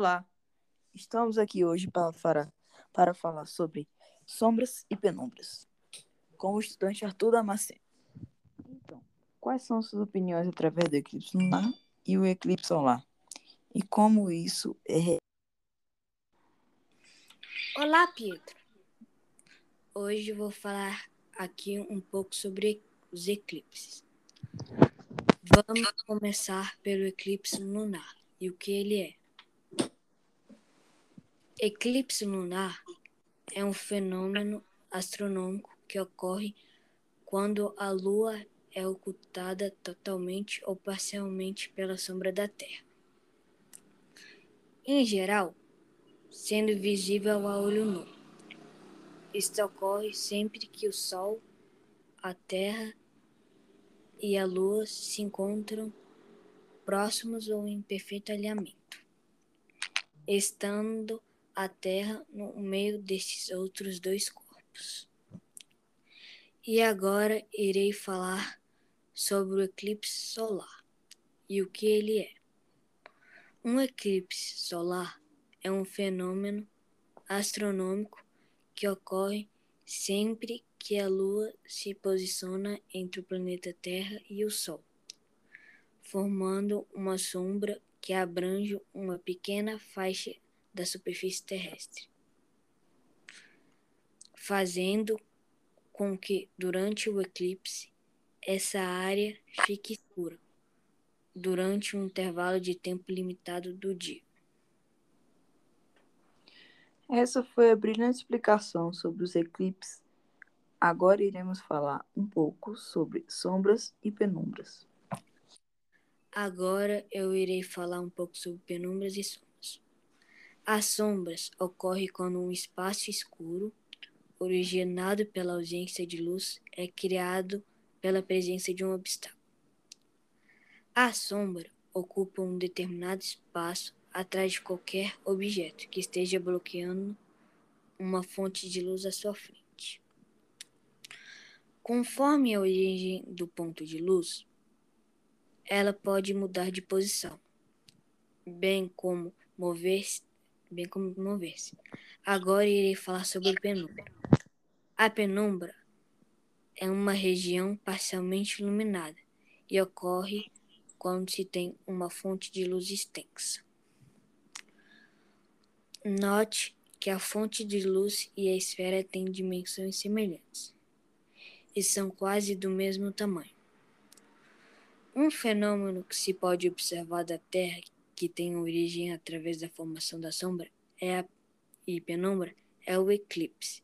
Olá, estamos aqui hoje para, para, para falar sobre sombras e penumbras, com o estudante Arthur Damasceno. Então, quais são suas opiniões através do eclipse lunar e o eclipse solar? E como isso é. Olá, Pedro. Hoje vou falar aqui um pouco sobre os eclipses. Vamos começar pelo eclipse lunar e o que ele é. Eclipse lunar é um fenômeno astronômico que ocorre quando a Lua é ocultada totalmente ou parcialmente pela sombra da Terra. Em geral, sendo visível a olho nu. Isto ocorre sempre que o Sol, a Terra e a Lua se encontram próximos ou em perfeito alinhamento, estando a Terra no meio desses outros dois corpos. E agora irei falar sobre o eclipse solar e o que ele é. Um eclipse solar é um fenômeno astronômico que ocorre sempre que a Lua se posiciona entre o planeta Terra e o Sol, formando uma sombra que abrange uma pequena faixa da superfície terrestre, fazendo com que, durante o eclipse, essa área fique escura durante um intervalo de tempo limitado do dia. Essa foi a brilhante explicação sobre os eclipses. Agora iremos falar um pouco sobre sombras e penumbras. Agora eu irei falar um pouco sobre penumbras e sombras. As sombras ocorrem quando um espaço escuro, originado pela ausência de luz, é criado pela presença de um obstáculo. A sombra ocupa um determinado espaço atrás de qualquer objeto que esteja bloqueando uma fonte de luz à sua frente. Conforme a origem do ponto de luz, ela pode mudar de posição, bem como mover-se bem como mover-se. Agora irei falar sobre penumbra. A penumbra é uma região parcialmente iluminada e ocorre quando se tem uma fonte de luz extensa. Note que a fonte de luz e a esfera têm dimensões semelhantes e são quase do mesmo tamanho. Um fenômeno que se pode observar da Terra que tem origem através da formação da sombra é a, e penumbra é o eclipse.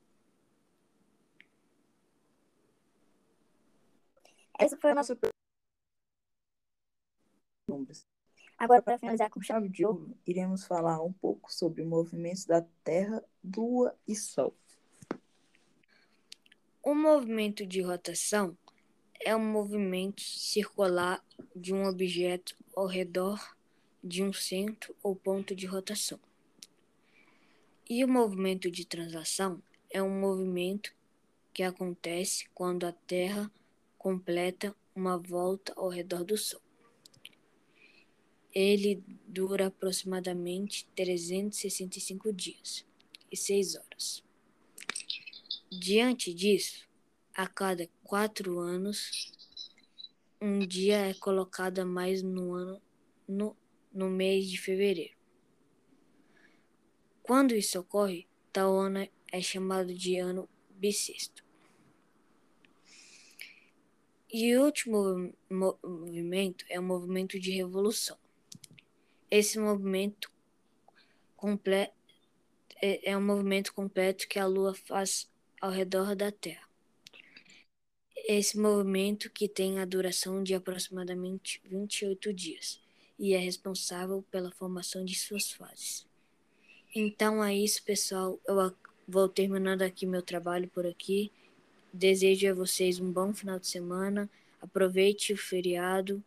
Essa foi a nossa Agora, para finalizar com chave de ouro, iremos falar um pouco sobre movimentos da Terra, Lua e Sol. O movimento de rotação é um movimento circular de um objeto ao redor de um centro ou ponto de rotação. E o movimento de translação é um movimento que acontece quando a Terra completa uma volta ao redor do Sol. Ele dura aproximadamente 365 dias e 6 horas. Diante disso, a cada quatro anos, um dia é colocado a mais no ano no no mês de fevereiro. Quando isso ocorre, tal ano é chamado de ano bissexto. E o último movimento é o movimento de revolução. Esse movimento é, é um movimento completo que a Lua faz ao redor da Terra. Esse movimento que tem a duração de aproximadamente 28 dias e é responsável pela formação de suas fases. Então é isso, pessoal. Eu vou terminando aqui meu trabalho por aqui. Desejo a vocês um bom final de semana. Aproveite o feriado.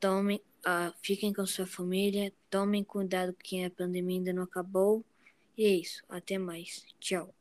Tomem, uh, fiquem com sua família. Tomem cuidado que a pandemia ainda não acabou. E é isso. Até mais. Tchau.